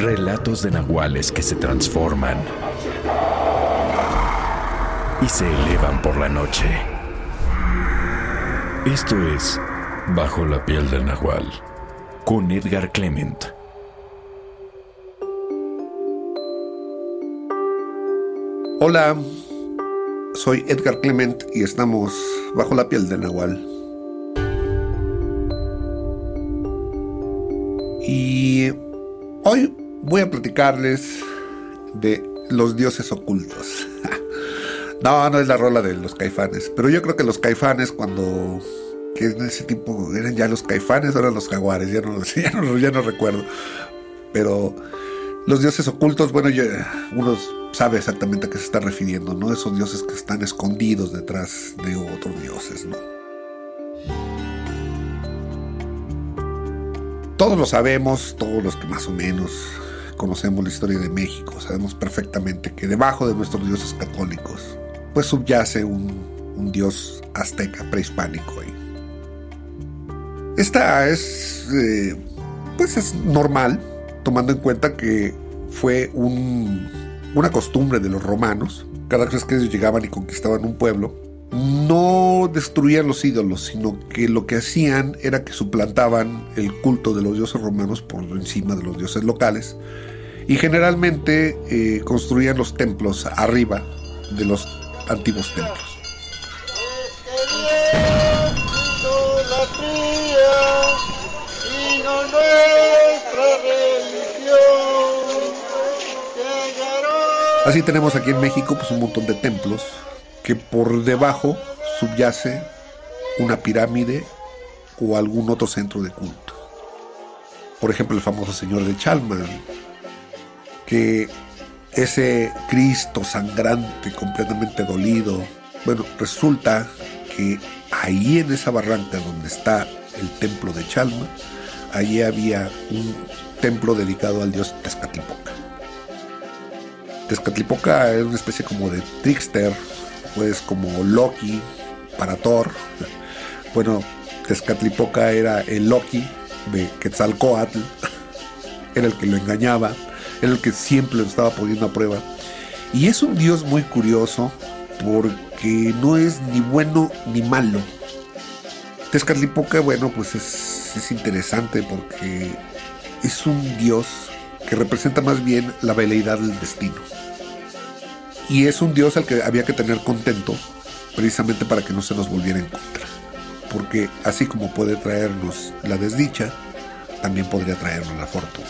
Relatos de nahuales que se transforman y se elevan por la noche. Esto es Bajo la piel del nahual con Edgar Clement. Hola, soy Edgar Clement y estamos bajo la piel del nahual. Y hoy voy a platicarles de los dioses ocultos. no, no es la rola de los caifanes, pero yo creo que los caifanes cuando que en ese tiempo eran ya los caifanes, ahora los jaguares, ya no, ya no, ya no recuerdo. Pero los dioses ocultos, bueno, uno sabe exactamente a qué se está refiriendo, ¿no? Esos dioses que están escondidos detrás de otros dioses, ¿no? Todos lo sabemos, todos los que más o menos conocemos la historia de México, sabemos perfectamente que debajo de nuestros dioses católicos, pues subyace un, dios azteca prehispánico. Esta es, eh, pues es normal, tomando en cuenta que fue una costumbre de los romanos. Cada vez que ellos llegaban y conquistaban un pueblo, no destruían los ídolos, sino que lo que hacían era que suplantaban el culto de los dioses romanos por encima de los dioses locales y generalmente eh, construían los templos arriba de los antiguos templos. Así tenemos aquí en México pues un montón de templos que por debajo subyace una pirámide o algún otro centro de culto. Por ejemplo, el famoso Señor de Chalman, que ese Cristo sangrante, completamente dolido, bueno, resulta que ahí en esa barranca donde está el templo de Chalma, allí había un templo dedicado al dios Tezcatlipoca. Tezcatlipoca es una especie como de trickster, pues como Loki para Thor. Bueno, Tezcatlipoca era el Loki de Quetzalcoatl, era el que lo engañaba, era el que siempre lo estaba poniendo a prueba. Y es un dios muy curioso porque no es ni bueno ni malo. Tezcatlipoca, bueno, pues es, es interesante porque es un dios que representa más bien la veleidad del destino. Y es un Dios al que había que tener contento, precisamente para que no se nos volviera en contra. Porque así como puede traernos la desdicha, también podría traernos la fortuna.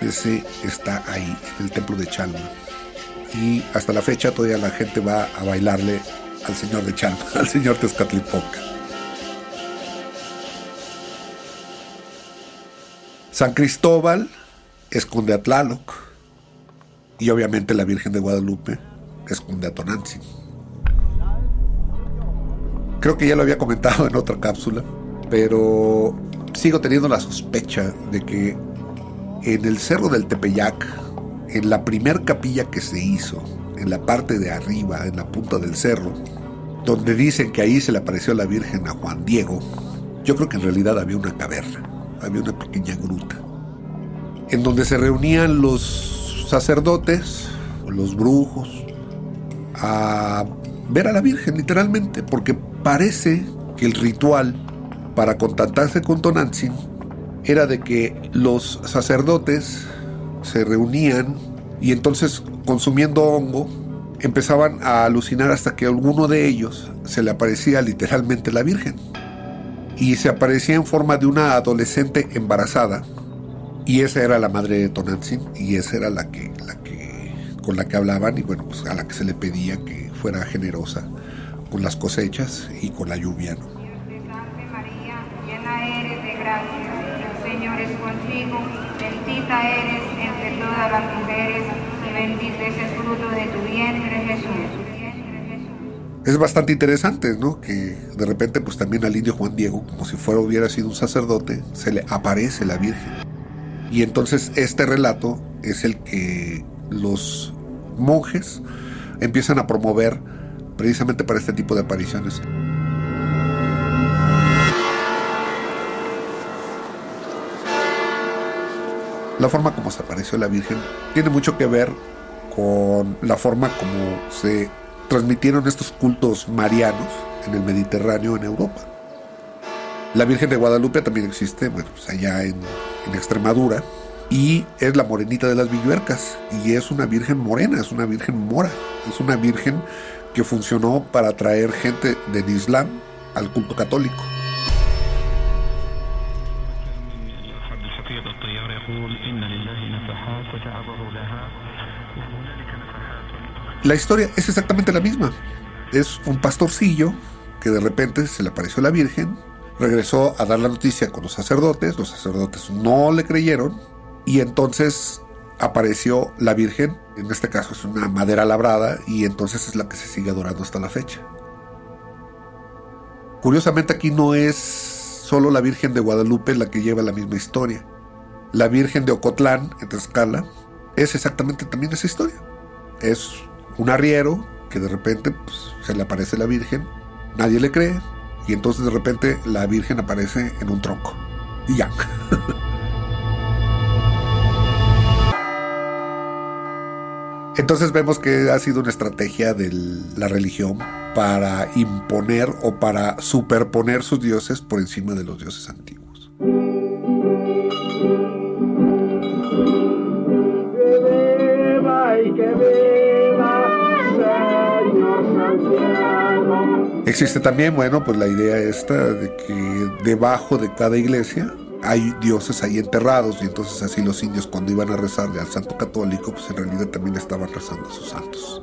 Ese está ahí, en el templo de Chalma. Y hasta la fecha todavía la gente va a bailarle al señor de Chalma, al señor Tezcatlipoca. San Cristóbal esconde a Tlaloc y obviamente la Virgen de Guadalupe esconde a Tonantzin. Creo que ya lo había comentado en otra cápsula, pero sigo teniendo la sospecha de que en el cerro del Tepeyac, en la primer capilla que se hizo, en la parte de arriba, en la punta del cerro, donde dicen que ahí se le apareció la Virgen a Juan Diego, yo creo que en realidad había una caverna, había una pequeña gruta, en donde se reunían los sacerdotes, los brujos, a ver a la Virgen literalmente, porque parece que el ritual para contactarse con Tonantzin era de que los sacerdotes se reunían y entonces consumiendo hongo empezaban a alucinar hasta que a alguno de ellos se le aparecía literalmente la Virgen y se aparecía en forma de una adolescente embarazada y esa era la madre de Tonantzin y esa era la que, la que, con la que hablaban y bueno, pues a la que se le pedía que fuera generosa con las cosechas y con la lluvia. ¿no? María, llena eres de gracia, el Señor es contigo, bendita eres entre todas las mujeres y bendito es el fruto de tu vientre Jesús es bastante interesante, ¿no? Que de repente, pues también al indio Juan Diego, como si fuera hubiera sido un sacerdote, se le aparece la Virgen. Y entonces este relato es el que los monjes empiezan a promover precisamente para este tipo de apariciones. La forma como se apareció la Virgen tiene mucho que ver con la forma como se transmitieron estos cultos marianos en el Mediterráneo, en Europa. La Virgen de Guadalupe también existe, bueno, pues allá en, Extremadura, y es la morenita de las villuercas, y es una virgen morena, es una virgen mora, es una virgen que funcionó para atraer gente del Islam al culto católico. La historia es exactamente la misma. Es un pastorcillo que de repente se le apareció la Virgen, regresó a dar la noticia con los sacerdotes, los sacerdotes no le creyeron y entonces apareció la Virgen, en este caso es una madera labrada y entonces es la que se sigue adorando hasta la fecha. Curiosamente aquí no es solo la Virgen de Guadalupe la que lleva la misma historia. La Virgen de Ocotlán, en Tlaxcala, es exactamente también esa historia. Es un arriero que de repente pues, se le aparece la Virgen, nadie le cree, y entonces de repente la Virgen aparece en un tronco. Y ya. Entonces vemos que ha sido una estrategia de la religión para imponer o para superponer sus dioses por encima de los dioses antiguos. Existe también, bueno, pues la idea esta de que debajo de cada iglesia hay dioses ahí enterrados y entonces así los indios cuando iban a rezarle al santo católico, pues en realidad también estaban rezando a sus santos.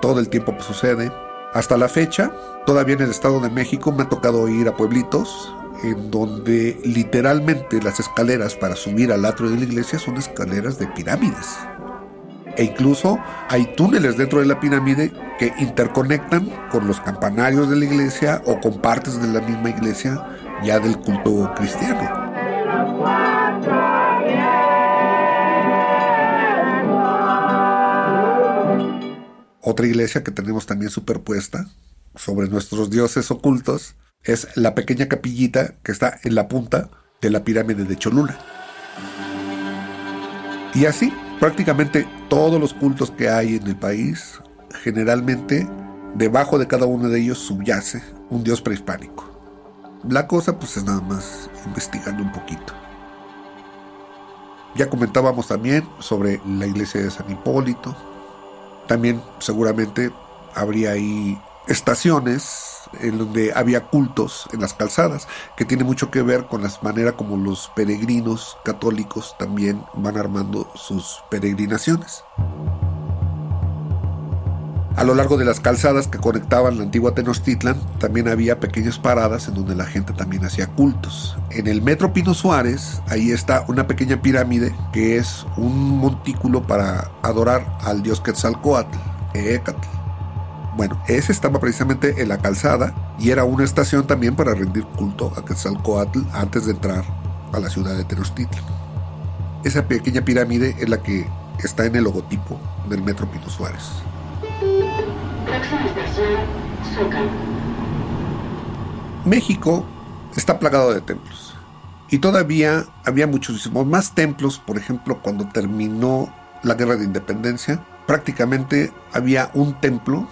Todo el tiempo pues, sucede. Hasta la fecha, todavía en el Estado de México me ha tocado ir a pueblitos en donde literalmente las escaleras para subir al atrio de la iglesia son escaleras de pirámides. E incluso hay túneles dentro de la pirámide que interconectan con los campanarios de la iglesia o con partes de la misma iglesia ya del culto cristiano. Otra iglesia que tenemos también superpuesta sobre nuestros dioses ocultos es la pequeña capillita que está en la punta de la pirámide de Cholula. Y así, prácticamente todos los cultos que hay en el país, generalmente debajo de cada uno de ellos subyace un dios prehispánico. La cosa pues es nada más investigando un poquito. Ya comentábamos también sobre la iglesia de San Hipólito. También seguramente habría ahí estaciones en donde había cultos en las calzadas, que tiene mucho que ver con la manera como los peregrinos católicos también van armando sus peregrinaciones. A lo largo de las calzadas que conectaban la antigua Tenochtitlan, también había pequeñas paradas en donde la gente también hacía cultos. En el Metro Pino Suárez, ahí está una pequeña pirámide que es un montículo para adorar al dios Quetzalcoatl, Eecatl. Bueno, ese estaba precisamente en la calzada y era una estación también para rendir culto a Quetzalcoatl antes de entrar a la ciudad de Tenochtitlan. Esa pequeña pirámide es la que está en el logotipo del Metro Pino Suárez. México está plagado de templos. Y todavía había muchísimos más templos, por ejemplo, cuando terminó la guerra de independencia, prácticamente había un templo,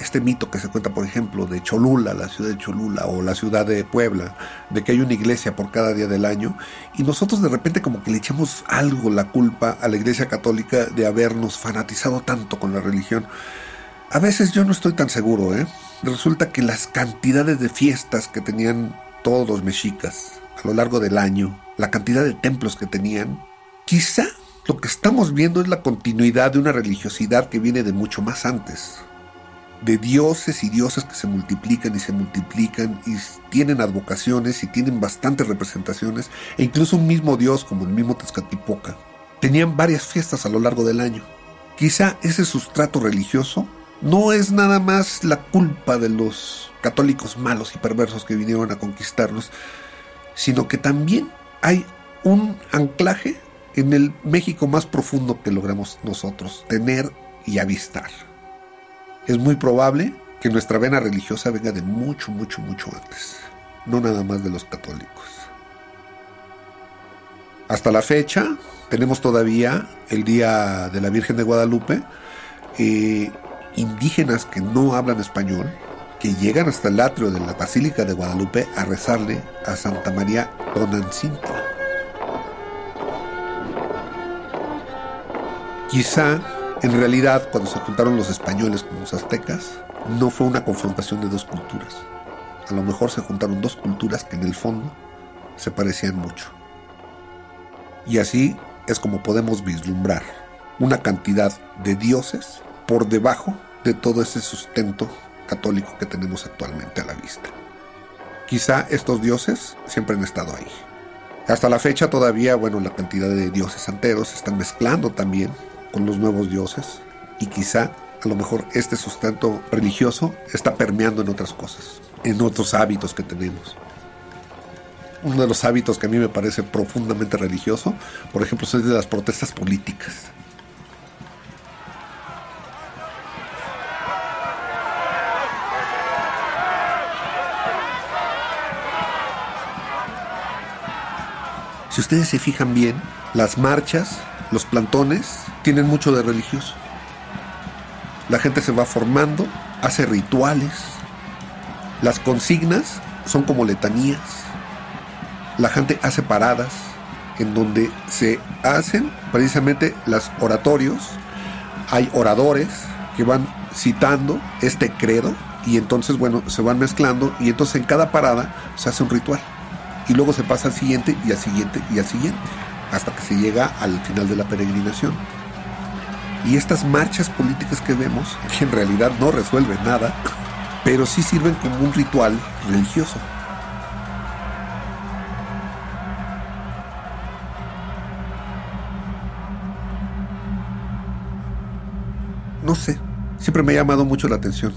este mito que se cuenta, por ejemplo, de Cholula, la ciudad de Cholula, o la ciudad de Puebla, de que hay una iglesia por cada día del año, y nosotros de repente como que le echamos algo la culpa a la iglesia católica de habernos fanatizado tanto con la religión. A veces yo no estoy tan seguro, ¿eh? Resulta que las cantidades de fiestas que tenían todos los mexicas a lo largo del año, la cantidad de templos que tenían, quizá lo que estamos viendo es la continuidad de una religiosidad que viene de mucho más antes. De dioses y diosas que se multiplican y se multiplican y tienen advocaciones y tienen bastantes representaciones e incluso un mismo dios como el mismo Tezcatlipoca. Tenían varias fiestas a lo largo del año. Quizá ese sustrato religioso no es nada más la culpa de los católicos malos y perversos que vinieron a conquistarnos, sino que también hay un anclaje en el México más profundo que logramos nosotros tener y avistar. Es muy probable que nuestra vena religiosa venga de mucho, mucho, mucho antes, no nada más de los católicos. Hasta la fecha tenemos todavía el Día de la Virgen de Guadalupe, eh, indígenas que no hablan español, que llegan hasta el atrio de la Basílica de Guadalupe a rezarle a Santa María Tonancinta. Quizá en realidad, cuando se juntaron los españoles con los aztecas, no fue una confrontación de dos culturas. A lo mejor se juntaron dos culturas que en el fondo se parecían mucho. Y así es como podemos vislumbrar una cantidad de dioses por debajo de todo ese sustento católico que tenemos actualmente a la vista. Quizá estos dioses siempre han estado ahí. Hasta la fecha todavía, bueno, la cantidad de dioses santeros se están mezclando también con los nuevos dioses y quizá a lo mejor este sustento religioso está permeando en otras cosas, en otros hábitos que tenemos. Uno de los hábitos que a mí me parece profundamente religioso, por ejemplo, es de las protestas políticas. Si ustedes se fijan bien, las marchas, los plantones, tienen mucho de religioso. La gente se va formando, hace rituales. Las consignas son como letanías. La gente hace paradas en donde se hacen precisamente los oratorios. Hay oradores que van citando este credo y entonces, bueno, se van mezclando y entonces en cada parada se hace un ritual. Y luego se pasa al siguiente y al siguiente y al siguiente, hasta que se llega al final de la peregrinación. Y estas marchas políticas que vemos, que en realidad no resuelven nada, pero sí sirven como un ritual religioso. No sé, siempre me ha llamado mucho la atención.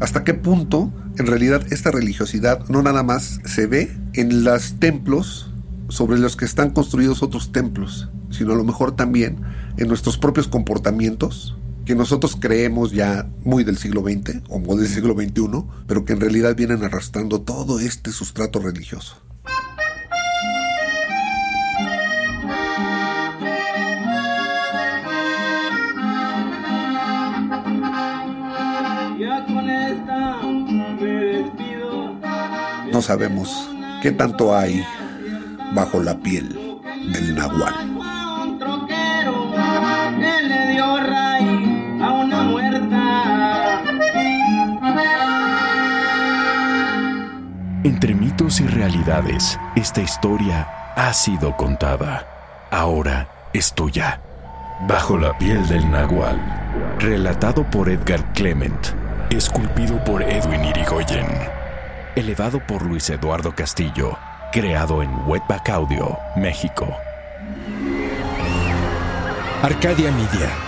¿Hasta qué punto en realidad esta religiosidad no nada más se ve en los templos sobre los que están construidos otros templos, sino a lo mejor también en nuestros propios comportamientos que nosotros creemos ya muy del siglo XX o muy del siglo XXI, pero que en realidad vienen arrastrando todo este sustrato religioso. No sabemos qué tanto hay bajo la piel del nahual. Mitos y realidades, esta historia ha sido contada. Ahora es tuya. Bajo la piel del nahual. Relatado por Edgar Clement. Esculpido por Edwin Irigoyen. Elevado por Luis Eduardo Castillo. Creado en Wetback Audio, México. Arcadia Media.